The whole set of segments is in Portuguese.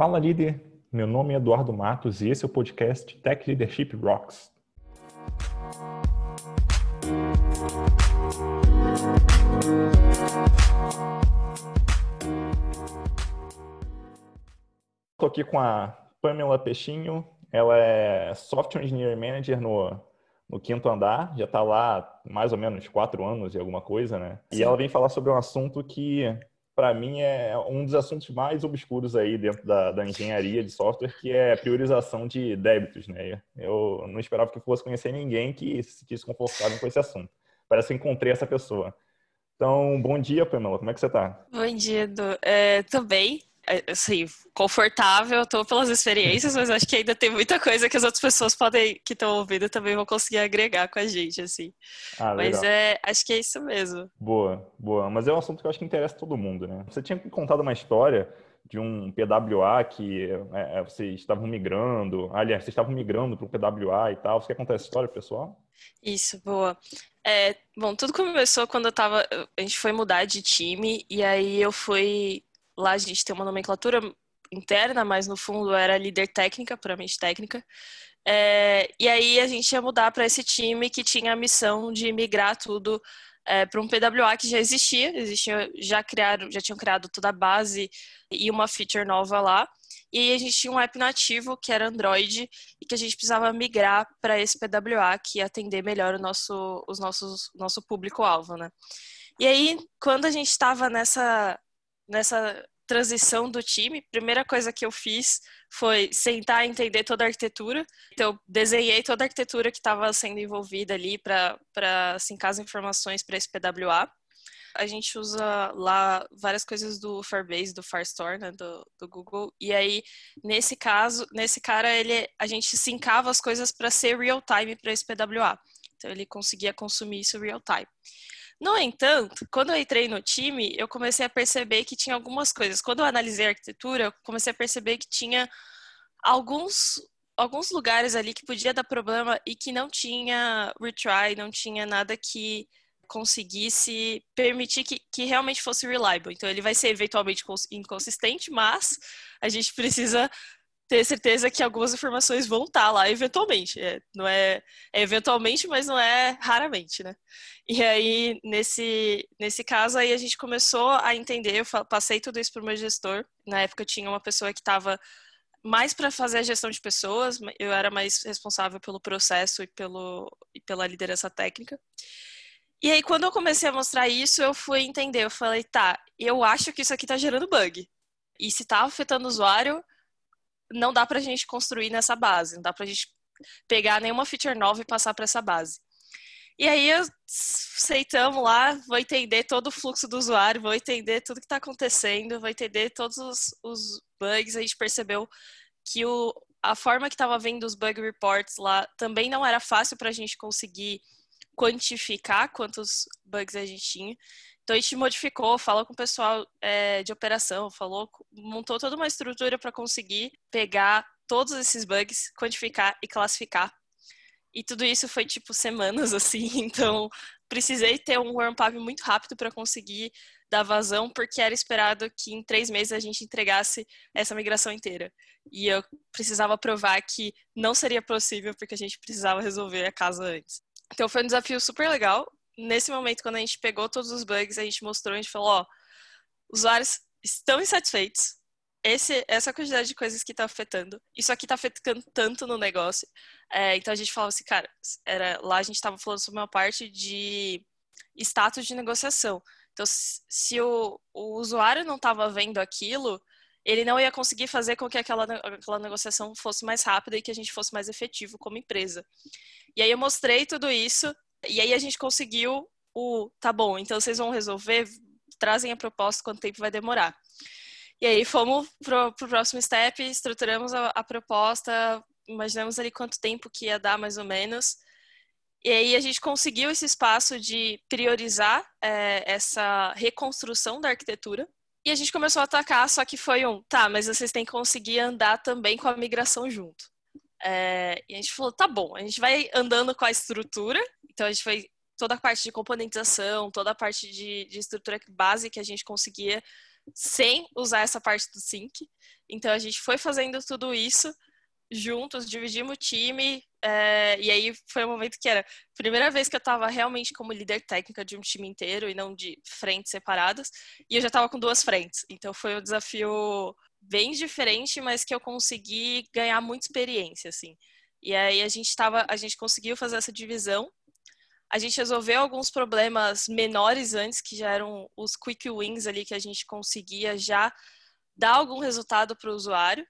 Fala líder, meu nome é Eduardo Matos e esse é o podcast Tech Leadership Rocks. Estou aqui com a Pamela Peixinho, ela é Software Engineering Manager no, no quinto andar, já está lá mais ou menos quatro anos e alguma coisa, né? Sim. E ela vem falar sobre um assunto que para mim, é um dos assuntos mais obscuros aí dentro da, da, engenharia de software, que é priorização de débitos, né? Eu não esperava que fosse conhecer ninguém que se sentisse com esse assunto. Parece que encontrei essa pessoa. Então, bom dia, Pamela. Como é que você está? Bom dia, Edu. É, tô bem. É, assim, confortável, tô pelas experiências, mas acho que ainda tem muita coisa que as outras pessoas podem, que estão ouvindo, também vão conseguir agregar com a gente, assim. Ah, mas é, acho que é isso mesmo. Boa, boa. Mas é um assunto que eu acho que interessa todo mundo, né? Você tinha contado uma história de um PWA que é, é, vocês estavam migrando, aliás, vocês estavam migrando para o PWA e tal. Você quer contar essa história, pessoal? Isso, boa. É, bom, tudo começou quando eu tava. A gente foi mudar de time e aí eu fui Lá a gente tem uma nomenclatura interna, mas no fundo era líder técnica, puramente técnica. É, e aí a gente ia mudar para esse time que tinha a missão de migrar tudo é, para um PWA que já existia, existia já criaram, já tinham criado toda a base e uma feature nova lá. E a gente tinha um app nativo que era Android e que a gente precisava migrar para esse PWA que ia atender melhor o nosso, os nossos, nosso público-alvo, né? E aí, quando a gente estava nessa, nessa transição do time, primeira coisa que eu fiz foi sentar e entender toda a arquitetura. Então, desenhei toda a arquitetura que estava sendo envolvida ali para sincar as informações para esse PWA. A gente usa lá várias coisas do Firebase, do Firestore, né, do, do Google. E aí, nesse caso, nesse cara, ele, a gente sincava as coisas para ser real time para esse PWA. Então, ele conseguia consumir isso real time. No entanto, quando eu entrei no time, eu comecei a perceber que tinha algumas coisas. Quando eu analisei a arquitetura, eu comecei a perceber que tinha alguns alguns lugares ali que podia dar problema e que não tinha retry, não tinha nada que conseguisse permitir que, que realmente fosse reliable. Então, ele vai ser eventualmente inconsistente, mas a gente precisa ter certeza que algumas informações vão estar tá lá eventualmente. É, não é, é, eventualmente, mas não é raramente, né? E aí, nesse, nesse caso, aí a gente começou a entender, eu passei tudo isso para o meu gestor. Na época, tinha uma pessoa que estava mais para fazer a gestão de pessoas, eu era mais responsável pelo processo e, pelo, e pela liderança técnica. E aí, quando eu comecei a mostrar isso, eu fui entender. Eu falei, tá, eu acho que isso aqui está gerando bug. E se está afetando o usuário, não dá para a gente construir nessa base, não dá para a gente pegar nenhuma feature nova e passar para essa base. E aí aceitamos lá, vou entender todo o fluxo do usuário, vou entender tudo que está acontecendo, vou entender todos os, os, bugs. A gente percebeu que o, a forma que estava vendo os bug reports lá também não era fácil para a gente conseguir quantificar quantos bugs a gente tinha. Então a gente modificou, falou com o pessoal é, de operação, falou, montou toda uma estrutura para conseguir pegar todos esses bugs, quantificar e classificar. E tudo isso foi tipo semanas assim, então precisei ter um ramp-up muito rápido para conseguir dar vazão, porque era esperado que em três meses a gente entregasse essa migração inteira. E eu precisava provar que não seria possível, porque a gente precisava resolver a casa antes. Então foi um desafio super legal nesse momento, quando a gente pegou todos os bugs, a gente mostrou, a gente falou, ó, usuários estão insatisfeitos, esse, essa quantidade de coisas que está afetando, isso aqui está afetando tanto no negócio. É, então a gente falava assim, cara, era, lá a gente estava falando sobre uma parte de status de negociação. Então, se o, o usuário não estava vendo aquilo, ele não ia conseguir fazer com que aquela, aquela negociação fosse mais rápida e que a gente fosse mais efetivo como empresa. E aí eu mostrei tudo isso e aí a gente conseguiu o, tá bom, então vocês vão resolver, trazem a proposta, quanto tempo vai demorar. E aí fomos pro, pro próximo step, estruturamos a, a proposta, imaginamos ali quanto tempo que ia dar mais ou menos. E aí a gente conseguiu esse espaço de priorizar é, essa reconstrução da arquitetura. E a gente começou a atacar, só que foi um, tá, mas vocês têm que conseguir andar também com a migração junto. É, e a gente falou, tá bom, a gente vai andando com a estrutura, então a gente foi toda a parte de componentização, toda a parte de, de estrutura base que a gente conseguia sem usar essa parte do sync. Então a gente foi fazendo tudo isso juntos, dividimos o time, é, e aí foi um momento que era a primeira vez que eu estava realmente como líder técnica de um time inteiro e não de frentes separadas, e eu já estava com duas frentes. Então foi um desafio bem diferente, mas que eu consegui ganhar muita experiência, assim. E aí a gente tava, a gente conseguiu fazer essa divisão. A gente resolveu alguns problemas menores antes, que já eram os quick wins ali que a gente conseguia já dar algum resultado para o usuário.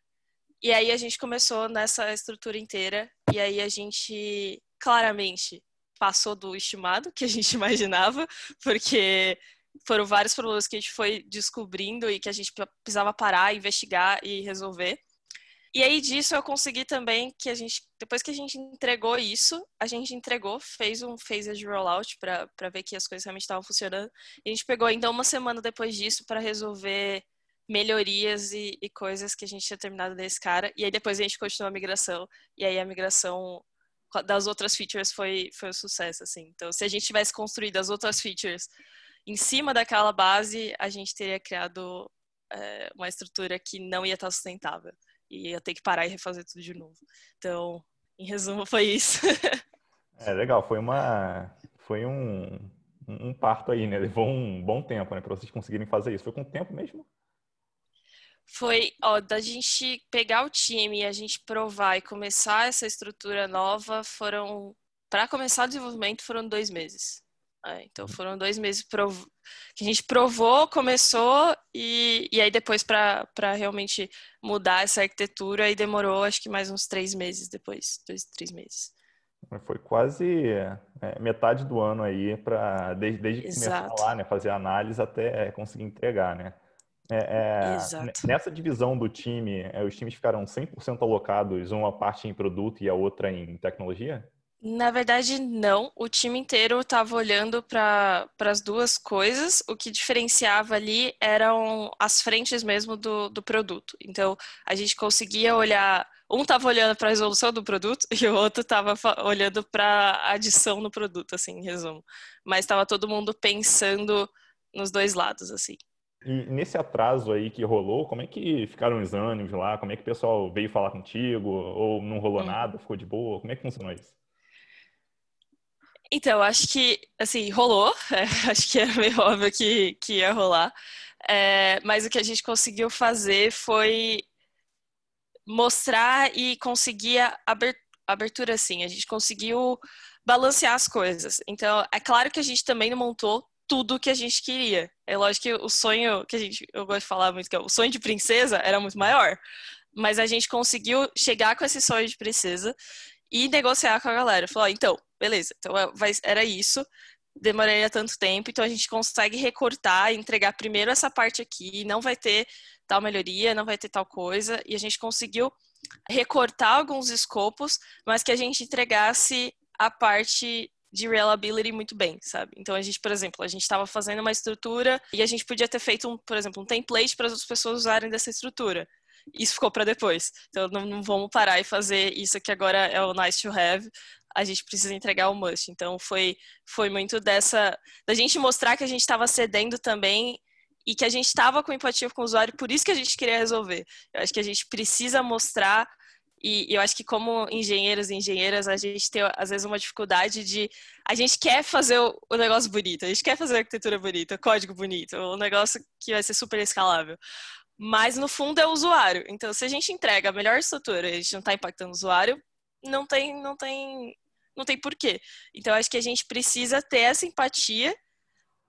E aí a gente começou nessa estrutura inteira e aí a gente claramente passou do estimado que a gente imaginava, porque foram vários problemas que a gente foi descobrindo e que a gente precisava parar, investigar e resolver. E aí disso eu consegui também que a gente, depois que a gente entregou isso, a gente entregou, fez um phase de rollout para ver que as coisas realmente estavam funcionando. E a gente pegou ainda uma semana depois disso para resolver melhorias e, e, coisas que a gente tinha terminado desse cara. E aí depois a gente continuou a migração. E aí a migração das outras features foi, foi um sucesso, assim. Então, se a gente tivesse construído as outras features em cima daquela base, a gente teria criado é, uma estrutura que não ia estar sustentável e ia ter que parar e refazer tudo de novo. Então, em resumo, foi isso. é legal, foi uma foi um, um parto aí, né? Levou um bom tempo, né, para vocês conseguirem fazer isso. Foi com tempo mesmo? Foi, ó, da gente pegar o time e a gente provar e começar essa estrutura nova, foram para começar o desenvolvimento foram dois meses. É, então uhum. foram dois meses prov... que a gente provou, começou e, e aí depois para realmente mudar essa arquitetura e demorou acho que mais uns três meses depois, dois, três meses. Foi quase é, metade do ano aí para desde, desde começar lá, né, fazer análise até conseguir entregar, né? É, é, nessa divisão do time, é, os times ficaram 100% alocados, uma parte em produto e a outra em tecnologia? Na verdade, não. O time inteiro estava olhando para as duas coisas. O que diferenciava ali eram as frentes mesmo do, do produto. Então, a gente conseguia olhar. Um estava olhando para a resolução do produto e o outro estava olhando para a adição no produto, assim, em resumo. Mas estava todo mundo pensando nos dois lados, assim. E nesse atraso aí que rolou, como é que ficaram os ânimos lá? Como é que o pessoal veio falar contigo? Ou não rolou hum. nada, ficou de boa? Como é que funcionou isso? Então, acho que, assim, rolou. É, acho que era meio óbvio que, que ia rolar. É, mas o que a gente conseguiu fazer foi mostrar e conseguir a abertura, assim. A gente conseguiu balancear as coisas. Então, é claro que a gente também não montou tudo que a gente queria. É lógico que o sonho que a gente, eu gosto de falar muito, que é o sonho de princesa era muito maior. Mas a gente conseguiu chegar com esse sonho de princesa e negociar com a galera. Falou, então, beleza, então é, vai, era isso, demoraria tanto tempo, então a gente consegue recortar entregar primeiro essa parte aqui, não vai ter tal melhoria, não vai ter tal coisa, e a gente conseguiu recortar alguns escopos, mas que a gente entregasse a parte de reliability muito bem, sabe? Então a gente, por exemplo, a gente estava fazendo uma estrutura e a gente podia ter feito, um, por exemplo, um template para as outras pessoas usarem dessa estrutura isso ficou para depois. Então não, não, vamos parar e fazer isso que agora é o nice to have. A gente precisa entregar o must. Então foi foi muito dessa da gente mostrar que a gente estava cedendo também e que a gente estava com empatia com o usuário, por isso que a gente queria resolver. Eu acho que a gente precisa mostrar e eu acho que como engenheiros e engenheiras, a gente tem às vezes uma dificuldade de a gente quer fazer o negócio bonito, a gente quer fazer a arquitetura bonita, código bonito, o negócio que vai ser super escalável mas no fundo é o usuário. Então, se a gente entrega a melhor estrutura e a gente não está impactando o usuário, não tem, não tem, não tem porquê. Então, acho que a gente precisa ter essa empatia,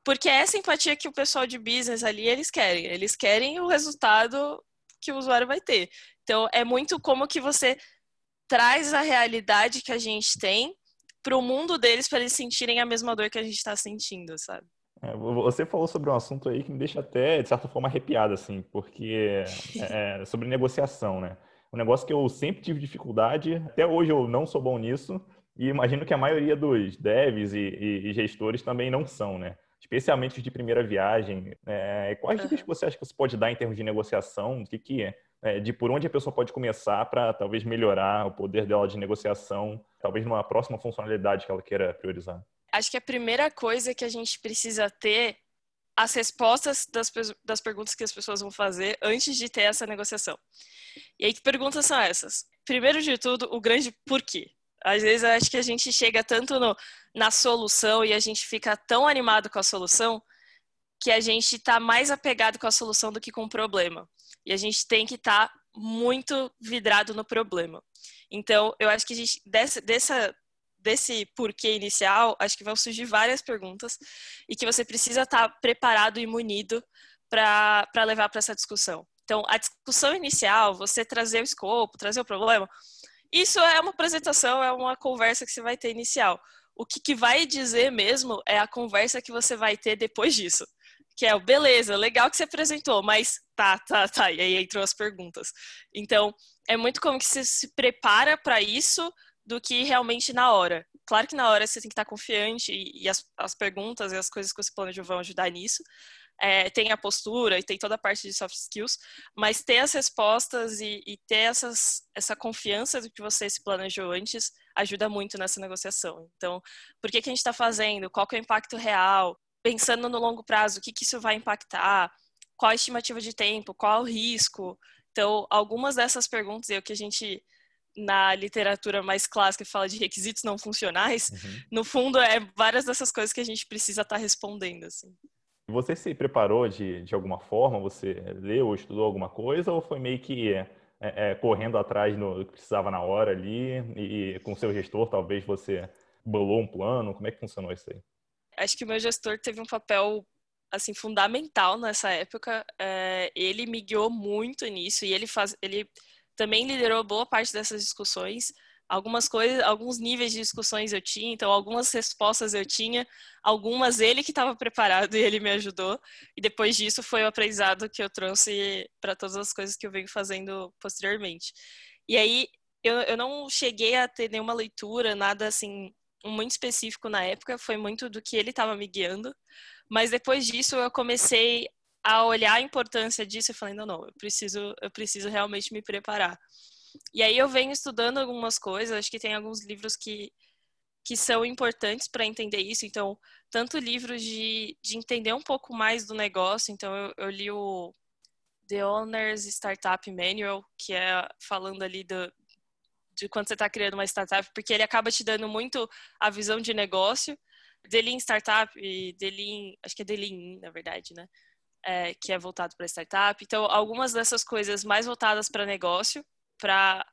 porque é essa empatia que o pessoal de business ali eles querem. Eles querem o resultado que o usuário vai ter. Então, é muito como que você traz a realidade que a gente tem para o mundo deles para eles sentirem a mesma dor que a gente está sentindo, sabe? É, você falou sobre um assunto aí que me deixa até, de certa forma, arrepiado, assim, porque é, é sobre negociação, né? Um negócio que eu sempre tive dificuldade, até hoje eu não sou bom nisso, e imagino que a maioria dos devs e, e, e gestores também não são, né? Especialmente os de primeira viagem. É, quais dicas que você acha que você pode dar em termos de negociação? O que, que é? é de por onde a pessoa pode começar para talvez melhorar o poder dela de negociação, talvez numa próxima funcionalidade que ela queira priorizar? acho que a primeira coisa que a gente precisa ter as respostas das, das perguntas que as pessoas vão fazer antes de ter essa negociação. E aí, que perguntas são essas? Primeiro de tudo, o grande porquê. Às vezes, eu acho que a gente chega tanto no, na solução e a gente fica tão animado com a solução que a gente está mais apegado com a solução do que com o problema. E a gente tem que estar tá muito vidrado no problema. Então, eu acho que a gente, dessa, dessa, desse porquê inicial, acho que vão surgir várias perguntas e que você precisa estar tá preparado e munido para levar para essa discussão. Então, a discussão inicial, você trazer o escopo, trazer o problema, isso é uma apresentação, é uma conversa que você vai ter inicial. O que, que vai dizer mesmo é a conversa que você vai ter depois disso. Que é o beleza, legal que você apresentou, mas tá, tá, tá. E aí entrou as perguntas. Então, é muito como que você se prepara para isso do que realmente na hora. Claro que na hora você tem que estar confiante e, e as, as perguntas e as coisas que você planejou vão ajudar nisso, é, tem a postura e tem toda a parte de soft skills, mas ter as respostas e, e, ter essas, essa confiança do que você se planejou antes ajuda muito nessa negociação. Então, por que, que a gente está fazendo? Qual que é o impacto real? Pensando no longo prazo, o que, que isso vai impactar? Qual a estimativa de tempo? Qual o risco? Então, algumas dessas perguntas é o que a gente na literatura mais clássica fala de requisitos não funcionais, uhum. no fundo é várias dessas coisas que a gente precisa estar tá respondendo assim. Você se preparou de, de alguma forma? Você leu ou estudou alguma coisa? Ou foi meio que é, é, correndo atrás do que precisava na hora ali? E, e com seu gestor, talvez você bolou um plano? Como é que funcionou isso aí? Acho que o meu gestor teve um papel assim fundamental nessa época. É, ele me guiou muito nisso e ele faz, ele também liderou boa parte dessas discussões algumas coisas, alguns níveis de discussões eu tinha, então algumas respostas eu tinha, algumas ele que estava preparado e ele me ajudou. E depois disso foi o aprendizado que eu trouxe para todas as coisas que eu venho fazendo posteriormente. E aí eu, eu não cheguei a ter nenhuma leitura, nada assim muito específico na época, foi muito do que ele estava me guiando. Mas depois disso eu comecei a olhar a importância disso e falei, não, não, eu preciso, eu preciso realmente me preparar. E aí eu venho estudando algumas coisas, acho que tem alguns livros que, que são importantes para entender isso. Então, tanto livros de, de entender um pouco mais do negócio. Então, eu, eu li o The Owner's Startup Manual, que é falando ali do, de quando você está criando uma startup, porque ele acaba te dando muito a visão de negócio. Delin Startup Delin, acho que é Delin, na verdade, né? É, que é voltado para startup. Então, algumas dessas coisas mais voltadas para negócio para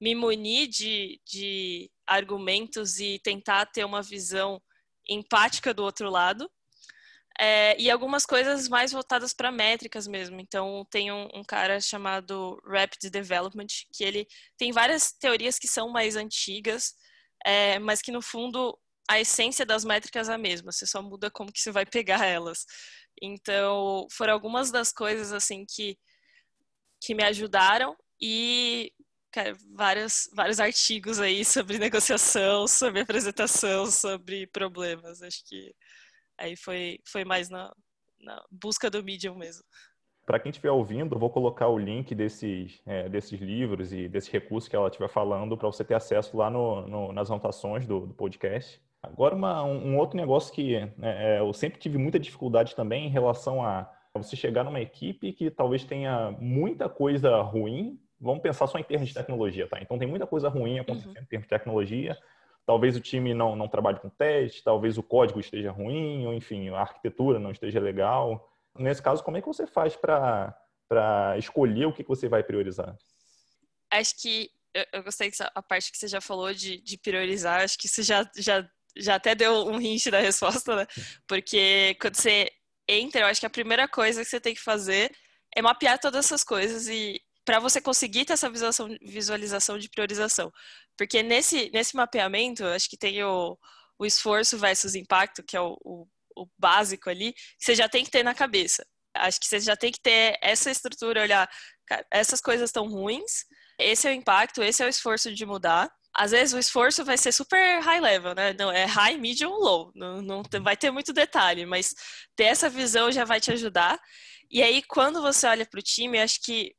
me munir de, de argumentos e tentar ter uma visão empática do outro lado. É, e algumas coisas mais voltadas para métricas mesmo. Então, tem um, um, cara chamado Rapid Development, que ele tem várias teorias que são mais antigas, é, mas que no fundo a essência das métricas é a mesma, você só muda como que você vai pegar elas. Então, foram algumas das coisas assim que, que me ajudaram e cara, vários, vários artigos aí sobre negociação, sobre apresentação, sobre problemas. Acho que aí foi, foi mais na, na busca do medium mesmo. Para quem estiver ouvindo, eu vou colocar o link desses, é, desses livros e desses recursos que ela estiver falando para você ter acesso lá no, no, nas anotações do, do podcast. Agora, uma, um, outro negócio que é, é, eu sempre tive muita dificuldade também em relação a você chegar numa equipe que talvez tenha muita coisa ruim vamos pensar só em termos de tecnologia, tá? Então tem muita coisa ruim acontecendo uhum. em termos de tecnologia. Talvez o time não, não trabalhe com teste, talvez o código esteja ruim, ou enfim, a arquitetura não esteja legal. Nesse caso, como é que você faz para escolher o que você vai priorizar? Acho que eu, gostei da parte que você já falou de, de priorizar, acho que você já, já, já até deu um hint da resposta, né? Porque quando você entra, eu acho que a primeira coisa que você tem que fazer é mapear todas essas coisas e, para você conseguir ter essa visualização, de priorização. Porque nesse, nesse mapeamento, acho que tem o, o esforço versus impacto, que é o, o, o básico ali, que você já tem que ter na cabeça. Acho que você já tem que ter essa estrutura, olhar, essas coisas estão ruins, esse é o impacto, esse é o esforço de mudar. Às vezes o esforço vai ser super high level, né? Não, é high, medium, low. Não, não vai ter muito detalhe, mas ter essa visão já vai te ajudar. E aí, quando você olha para o time, acho que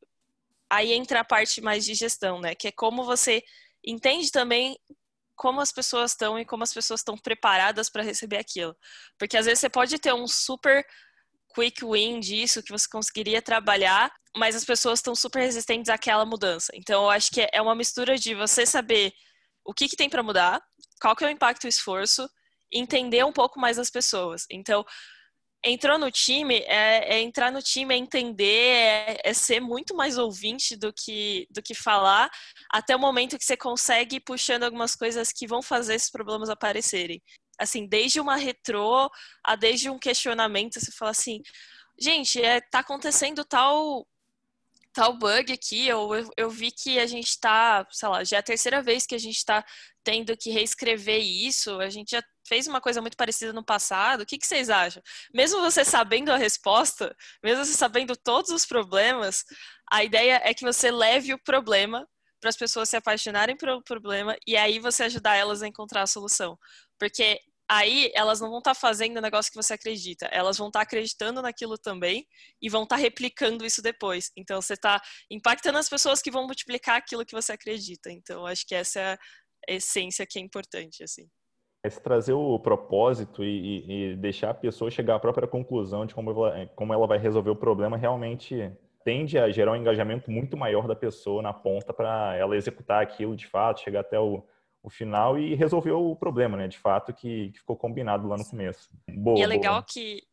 aí entra a parte mais de gestão, né? Que é como você entende também como as pessoas estão e como as pessoas estão preparadas para receber aquilo. Porque às vezes você pode ter um super quick win disso que você conseguiria trabalhar, mas as pessoas estão super resistentes àquela mudança. Então, eu acho que é uma mistura de você saber o que, que tem para mudar, qual que é o impacto e esforço, entender um pouco mais as pessoas. Então, entrou no time, é, é, entrar no time, é entender, é, é, ser muito mais ouvinte do que, do que falar, até o momento que você consegue ir puxando algumas coisas que vão fazer esses problemas aparecerem. Assim, desde uma retrô a desde um questionamento, você fala assim, gente, é, tá acontecendo tal tal bug aqui, eu, eu, eu vi que a gente está, sei lá, já é a terceira vez que a gente está tendo que reescrever isso, a gente já fez uma coisa muito parecida no passado, o que, que vocês acham? Mesmo você sabendo a resposta, mesmo você sabendo todos os problemas, a ideia é que você leve o problema para as pessoas se apaixonarem pelo problema e aí você ajudar elas a encontrar a solução. Porque aí elas não vão estar tá fazendo o negócio que você acredita, elas vão estar tá acreditando naquilo também e vão estar tá replicando isso depois. Então você está impactando as pessoas que vão multiplicar aquilo que você acredita. Então acho que essa é a essência que é importante assim. É se trazer o propósito e, e, deixar a pessoa chegar à própria conclusão de como ela, como ela vai resolver o problema realmente tende a gerar um engajamento muito maior da pessoa na ponta para ela executar aquilo de fato, chegar até o, o final e resolveu o problema, né? De fato, que, que ficou combinado lá no começo. Boa, e é legal boa. que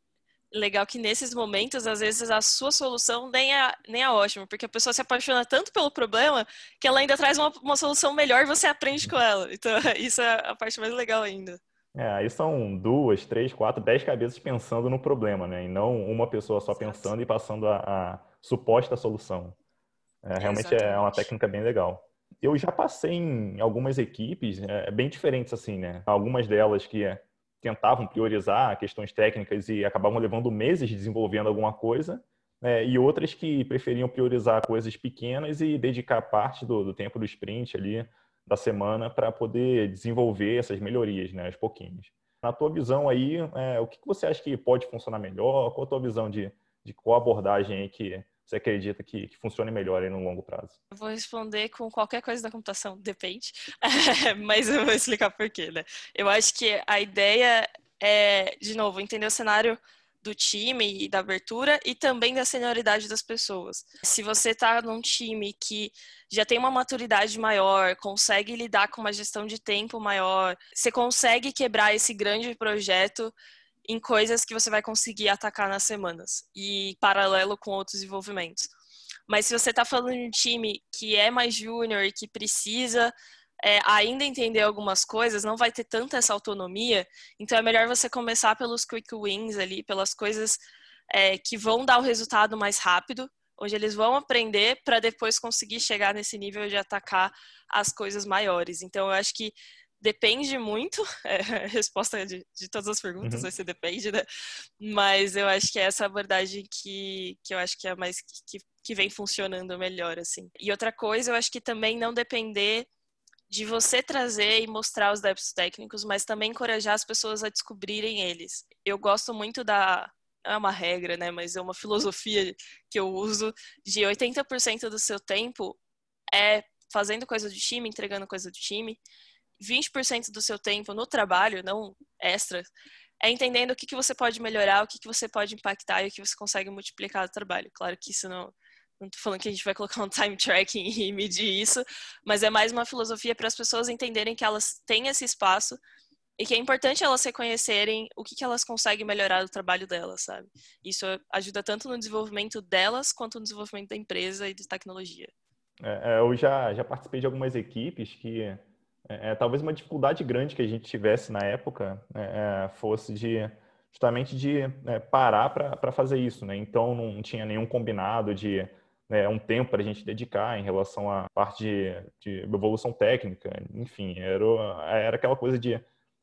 legal que nesses momentos, às vezes, a sua solução nem é, nem é ótima, porque a pessoa se apaixona tanto pelo problema que ela ainda traz uma, uma solução melhor e você aprende com ela. Então, isso é a parte mais legal ainda. É, aí são duas, três, quatro, dez cabeças pensando no problema, né? E não uma pessoa só pensando e passando a, a suposta solução. É, realmente Exatamente. é uma técnica bem legal eu já passei em algumas equipes é, bem diferentes assim, né? Algumas delas que tentavam priorizar questões técnicas e acabavam levando meses desenvolvendo alguma coisa, né? e outras que preferiam priorizar coisas pequenas e dedicar parte do, do tempo do sprint ali da semana para poder desenvolver essas melhorias, né, aos pouquinhos. Na tua visão aí, é, o que você acha que pode funcionar melhor? Qual a tua visão de, de qual abordagem que você acredita que, que funcione melhor aí no longo prazo? Eu vou responder com qualquer coisa da computação, depende, mas eu vou explicar por quê, né? Eu acho que a ideia é, de novo, entender o cenário do time e da abertura e também da senioridade das pessoas. Se você está num time que já tem uma maturidade maior, consegue lidar com uma gestão de tempo maior, você consegue quebrar esse grande projeto em coisas que você vai conseguir atacar nas semanas e paralelo com outros desenvolvimentos. Mas se você está falando de um time que é mais júnior e que precisa é, ainda entender algumas coisas, não vai ter tanta essa autonomia, então é melhor você começar pelos quick wins ali, pelas coisas é, que vão dar o resultado mais rápido, onde eles vão aprender para depois conseguir chegar nesse nível de atacar as coisas maiores. Então eu acho que depende muito, é, a resposta de, de todas as perguntas uhum. vai ser depende, né? Mas eu acho que é essa abordagem que, que eu acho que é mais que, que vem funcionando melhor, assim. E outra coisa, eu acho que também não depender de você trazer e mostrar os débitos técnicos, mas também encorajar as pessoas a descobrirem eles. Eu gosto muito da é uma regra, né, mas é uma filosofia que eu uso de 80% do seu tempo é fazendo coisa do time, entregando coisa do time, 20% do seu tempo no trabalho, não extra, é entendendo o que, que você pode melhorar, o que, que você pode impactar e o que você consegue multiplicar no trabalho. Claro que isso não. Não tô falando que a gente vai colocar um time tracking e medir isso, mas é mais uma filosofia para as pessoas entenderem que elas têm esse espaço e que é importante elas reconhecerem o que, que elas conseguem melhorar do trabalho delas, sabe? Isso ajuda tanto no desenvolvimento delas quanto no desenvolvimento da empresa e de tecnologia. É, é eu já, já participei de algumas equipes que é, é, talvez uma dificuldade grande que a gente tivesse na época né, é, fosse de justamente de é, parar para fazer isso, né? Então não tinha nenhum combinado de né, um tempo para a gente dedicar em relação à parte de, de evolução técnica, enfim, era, era aquela coisa de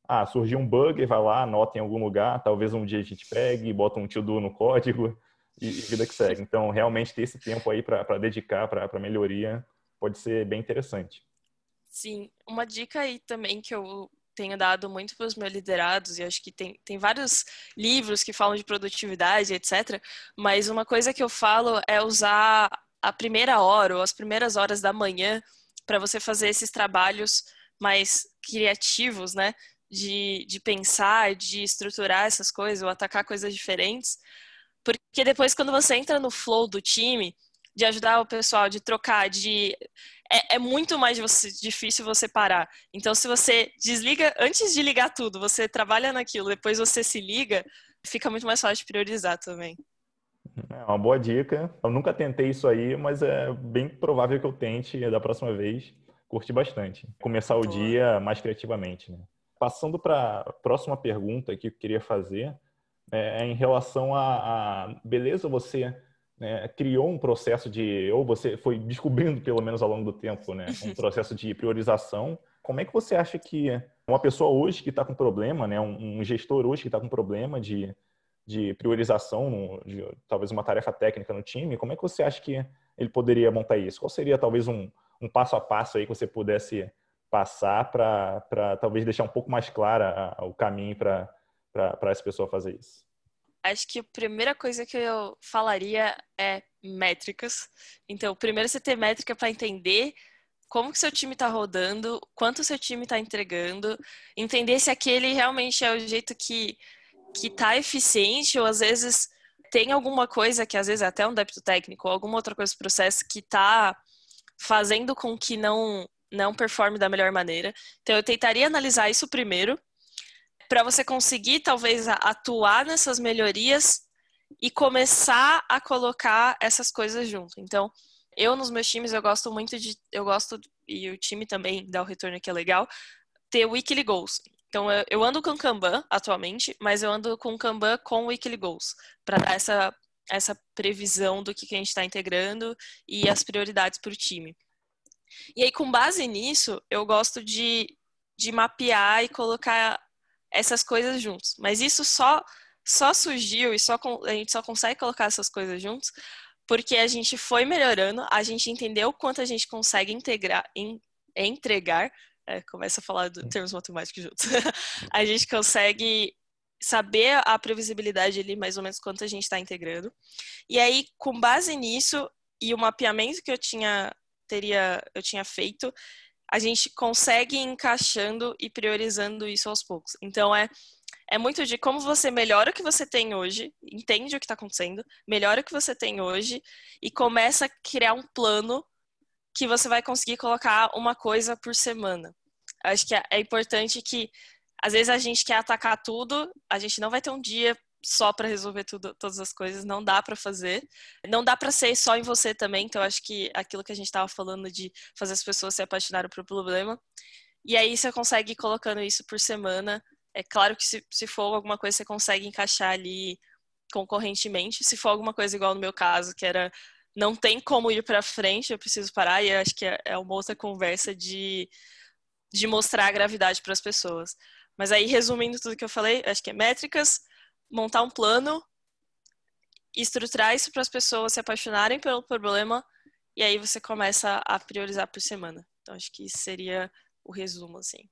ah, surgiu um bug, vai lá, anota em algum lugar, talvez um dia a gente pegue, bota um to-do no código e, e, vida que segue. Então, realmente ter esse tempo aí para dedicar para melhoria pode ser bem interessante. Sim, uma dica aí também que eu tenho dado muito para os meus liderados, e acho que tem, tem vários livros que falam de produtividade, etc. Mas uma coisa que eu falo é usar a primeira hora ou as primeiras horas da manhã para você fazer esses trabalhos mais criativos, né? De, de pensar, de estruturar essas coisas ou atacar coisas diferentes, Porque depois, quando você entra no flow do time, de ajudar o pessoal, de trocar, de. É, é muito mais você, difícil você parar. Então, se você desliga, antes de ligar tudo, você trabalha naquilo, depois você se liga, fica muito mais fácil de priorizar também. É uma boa dica. Eu nunca tentei isso aí, mas é bem provável que eu tente da próxima vez. Curti bastante. Começar o dia mais criativamente. Né? Passando para a próxima pergunta que eu queria fazer, é, é em relação a beleza, você né, criou um processo de, ou você foi descobrindo pelo menos ao longo do tempo, né, um processo de priorização. Como é que você acha que uma pessoa hoje que está com problema, né, um, um gestor hoje que está com problema de, de priorização, de, talvez uma tarefa técnica no time, como é que você acha que ele poderia montar isso? Qual seria talvez um, um passo a passo aí que você pudesse passar para talvez deixar um pouco mais clara a, o caminho para essa pessoa fazer isso? Acho que a primeira coisa que eu falaria é métricas. Então, primeiro você ter métrica para entender como que seu time está rodando, quanto seu time está entregando, entender se aquele realmente é o jeito que que está eficiente ou às vezes tem alguma coisa que às vezes é até um débito técnico ou alguma outra coisa do processo que está fazendo com que não não performe da melhor maneira. Então eu tentaria analisar isso primeiro para você conseguir talvez atuar nessas melhorias e começar a colocar essas coisas junto. Então, eu nos meus times eu gosto muito de eu gosto e o time também dá o retorno que é legal, ter weekly goals. Então, eu ando com Kanban atualmente, mas eu ando com Kanban com weekly goals para dar essa essa previsão do que, que a gente está integrando e as prioridades para o time. E aí, com base nisso, eu gosto de, de mapear e colocar essas coisas juntos. Mas isso só só surgiu e só a gente só consegue colocar essas coisas juntos porque a gente foi melhorando, a gente entendeu o quanto a gente consegue integrar, in, entregar, é, começa a falar de termos matemáticos juntos, a gente consegue saber a previsibilidade ali, mais ou menos quanto a gente está integrando. E aí, com base nisso e o mapeamento que eu tinha teria eu tinha feito, a gente consegue ir encaixando e priorizando isso aos poucos. Então é é muito de como você melhora o que você tem hoje, entende o que está acontecendo, melhora o que você tem hoje e começa a criar um plano que você vai conseguir colocar uma coisa por semana. Acho que é, é importante que às vezes a gente quer atacar tudo, a gente não vai ter um dia só para resolver tudo, todas as coisas, não dá para fazer. Não dá para ser só em você também, então acho que aquilo que a gente estava falando de fazer as pessoas se apaixonarem por problema. E aí você consegue ir colocando isso por semana. É claro que se, se for alguma coisa você consegue encaixar ali concorrentemente. Se for alguma coisa igual no meu caso, que era não tem como ir para frente, eu preciso parar, e acho que é, é uma outra conversa de, de mostrar a gravidade para as pessoas. Mas aí, resumindo tudo que eu falei, acho que é métricas, montar um plano, estruturar isso para as pessoas se apaixonarem pelo problema e aí você começa a priorizar por semana. Então acho que isso seria o resumo assim.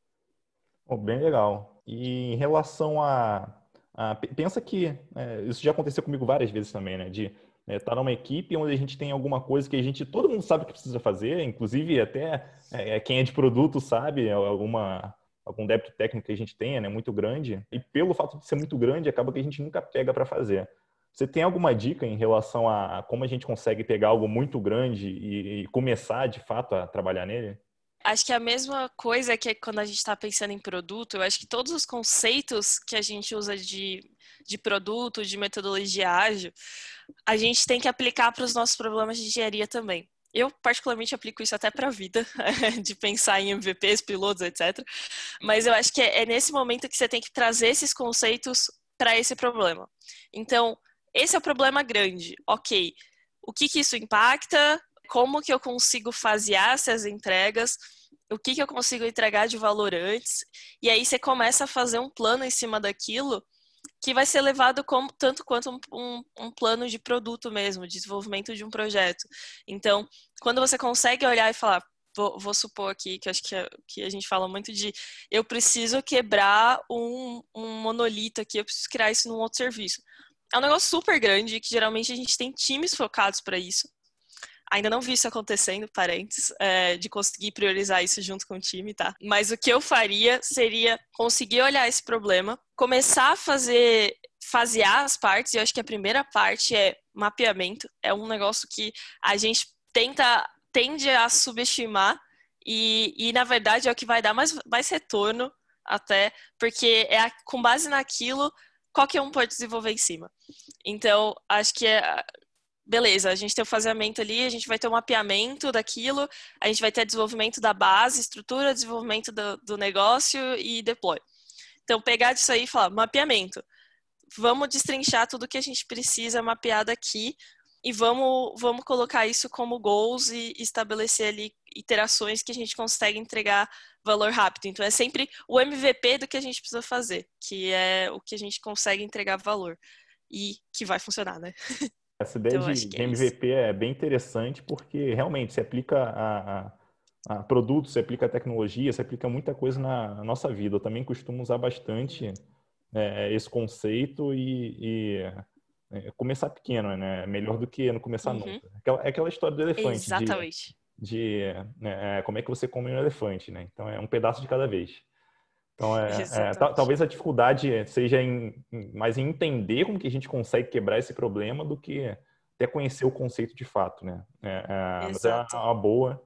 Oh, bem legal. E em relação a, a pensa que é, isso já aconteceu comigo várias vezes também, né? De estar é, tá numa equipe onde a gente tem alguma coisa que a gente todo mundo sabe que precisa fazer, inclusive até é, quem é de produto sabe alguma algum débito técnico que a gente tenha, né, muito grande, e pelo fato de ser muito grande, acaba que a gente nunca pega para fazer. Você tem alguma dica em relação a como a gente consegue pegar algo muito grande e, e começar de fato a trabalhar nele? Acho que a mesma coisa que quando a gente está pensando em produto, eu acho que todos os conceitos que a gente usa de, de produto, de metodologia ágil, a gente tem que aplicar para os nossos problemas de engenharia também. Eu, particularmente, aplico isso até para a vida, de pensar em MVPs, pilotos, etc. Mas eu acho que é, é nesse momento que você tem que trazer esses conceitos para esse problema. Então, esse é o problema grande. Ok, o que, que isso impacta? Como que eu consigo fasear essas entregas? O que, que eu consigo entregar de valor antes? E aí você começa a fazer um plano em cima daquilo que vai ser levado como, tanto quanto um, um, um, plano de produto mesmo, de desenvolvimento de um projeto. Então, quando você consegue olhar e falar, vou, vou supor aqui, que acho que, é, que a gente fala muito de, eu preciso quebrar um, um monolito aqui, eu preciso criar isso num outro serviço. É um negócio super grande, que geralmente a gente tem times focados para isso. Ainda não vi isso acontecendo, parentes, é, de conseguir priorizar isso junto com o time, tá? Mas o que eu faria seria conseguir olhar esse problema, começar a fazer fasear as partes, e eu acho que a primeira parte é mapeamento. É um negócio que a gente tenta tende a subestimar e, e na verdade é o que vai dar mais, mais retorno até, porque é a, com base naquilo qualquer um pode desenvolver em cima. Então, acho que é. Beleza, a gente tem o faseamento ali, a gente vai ter o mapeamento daquilo, a gente vai ter desenvolvimento da base, estrutura, desenvolvimento do, do negócio e deploy. Então, pegar disso aí e falar, mapeamento. Vamos destrinchar tudo que a gente precisa mapear daqui e vamos, vamos colocar isso como goals e estabelecer ali iterações que a gente consegue entregar valor rápido. Então, é sempre o MVP do que a gente precisa fazer, que é o que a gente consegue entregar valor e que vai funcionar, né? Essa ideia então, de, é MVP é bem interessante porque realmente se aplica a, a, a produtos, se aplica a tecnologia, se aplica muita coisa na, nossa vida. Eu também costumo usar bastante é, esse conceito e, e é, começar pequeno, né? Melhor do que não começar uhum. nunca. é aquela história do elefante. Exatamente. De, de né, é, como é que você come um elefante, né? Então é um pedaço de cada vez. Então, é, é talvez a dificuldade seja em, mais em entender como que a gente consegue quebrar esse problema do que até conhecer o conceito de fato, né? É, é mas é uma boa,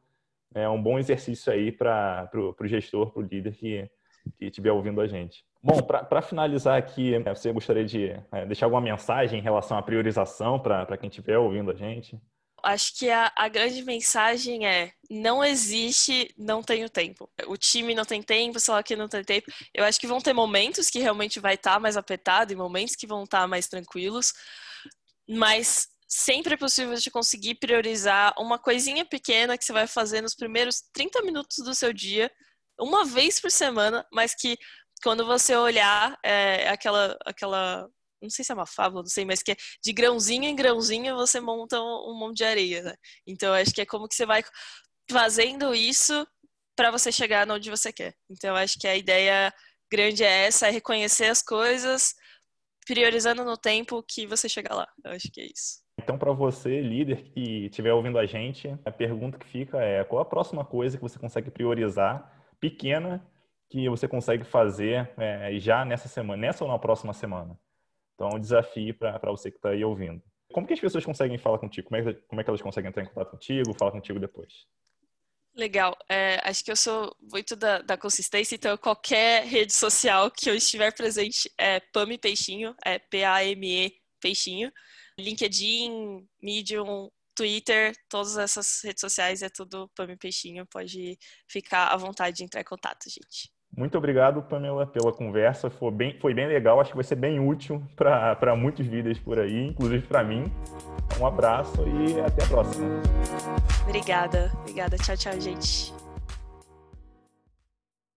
é um bom exercício aí para o gestor, para o líder que que estiver ouvindo a gente. Bom, para finalizar aqui, né, você gostaria de é, deixar alguma mensagem em relação à priorização para quem estiver ouvindo a gente? Acho que a, a, grande mensagem é: não existe, não tenho tempo. O time não tem tempo, só que não tem tempo. Eu acho que vão ter momentos que realmente vai estar tá mais apertado e momentos que vão estar tá mais tranquilos, mas sempre é possível de conseguir priorizar uma coisinha pequena que você vai fazer nos primeiros 30 minutos do seu dia uma vez por semana, mas que quando você olhar é, aquela aquela não sei se é uma fábula, não sei, mas que é de grãozinho em grãozinho você monta um, monte de areia, né? Então acho que é como que você vai fazendo isso para você chegar onde você quer. Então acho que a ideia grande é essa, é reconhecer as coisas, priorizando no tempo que você chega lá. Eu acho que é isso. Então, para você, líder que estiver ouvindo a gente, a pergunta que fica é: qual a próxima coisa que você consegue priorizar pequena que você consegue fazer é, já nessa semana, nessa ou na próxima semana. Então, é um desafio para você que está aí ouvindo. Como que as pessoas conseguem falar contigo? Como é, como é que elas conseguem entrar em contato contigo, falar contigo depois? Legal. É, acho que eu sou muito da, da, consistência, então qualquer rede social que eu estiver presente é Pame Peixinho, é P-A-M-E Peixinho. LinkedIn, Medium, Twitter, todas essas redes sociais é tudo Pame Peixinho. Pode ficar à vontade de entrar em contato, gente. Muito obrigado, Pamela, pela conversa. Foi bem, foi bem legal. Acho que vai ser bem útil para muitos vídeos por aí, inclusive para mim. Um abraço e até a próxima. Obrigada. Obrigada. Tchau, tchau, gente.